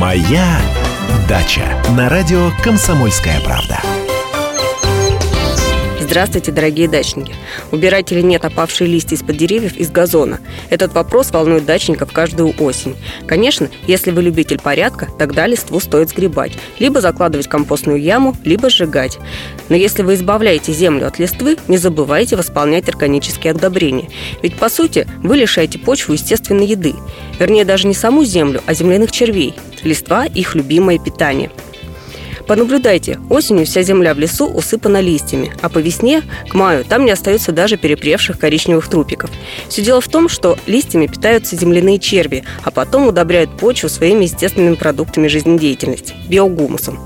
Моя дача на радио Комсомольская правда. Здравствуйте, дорогие дачники! Убирать или нет опавшие листья из-под деревьев из газона? Этот вопрос волнует дачников каждую осень. Конечно, если вы любитель порядка, тогда листву стоит сгребать. Либо закладывать компостную яму, либо сжигать. Но если вы избавляете землю от листвы, не забывайте восполнять органические удобрения. Ведь, по сути, вы лишаете почву естественной еды. Вернее, даже не саму землю, а земляных червей. Листва – их любимое питание – Понаблюдайте, осенью вся земля в лесу усыпана листьями, а по весне, к маю, там не остается даже перепревших коричневых трупиков. Все дело в том, что листьями питаются земляные черви, а потом удобряют почву своими естественными продуктами жизнедеятельности – биогумусом.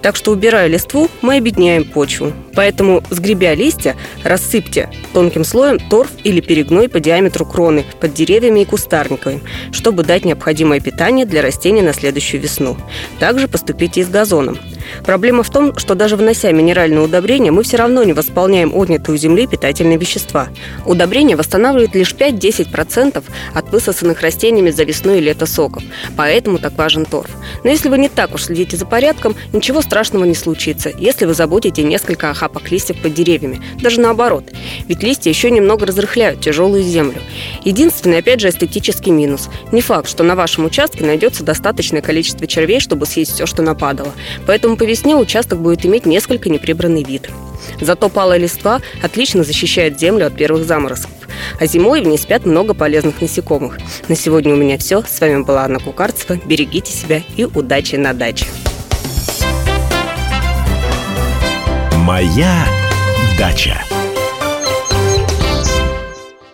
Так что, убирая листву, мы обедняем почву. Поэтому, сгребя листья, рассыпьте тонким слоем торф или перегной по диаметру кроны под деревьями и кустарниками, чтобы дать необходимое питание для растений на следующую весну. Также поступите и с газоном. Проблема в том, что даже внося минеральные удобрения, мы все равно не восполняем отнятые у земли питательные вещества. Удобрения восстанавливают лишь 5-10% от высосанных растениями за весну и лето соков. Поэтому так важен торф. Но если вы не так уж следите за порядком, ничего страшного не случится, если вы заботите несколько охапок листьев под деревьями. Даже наоборот. Ведь листья еще немного разрыхляют тяжелую землю. Единственный, опять же, эстетический минус. Не факт, что на вашем участке найдется достаточное количество червей, чтобы съесть все, что нападало. Поэтому по весне участок будет иметь несколько неприбранный вид. Зато палая листва отлично защищает землю от первых заморозков. А зимой в ней спят много полезных насекомых. На сегодня у меня все. С вами была Анна Кукарцева. Берегите себя и удачи на даче. Моя дача.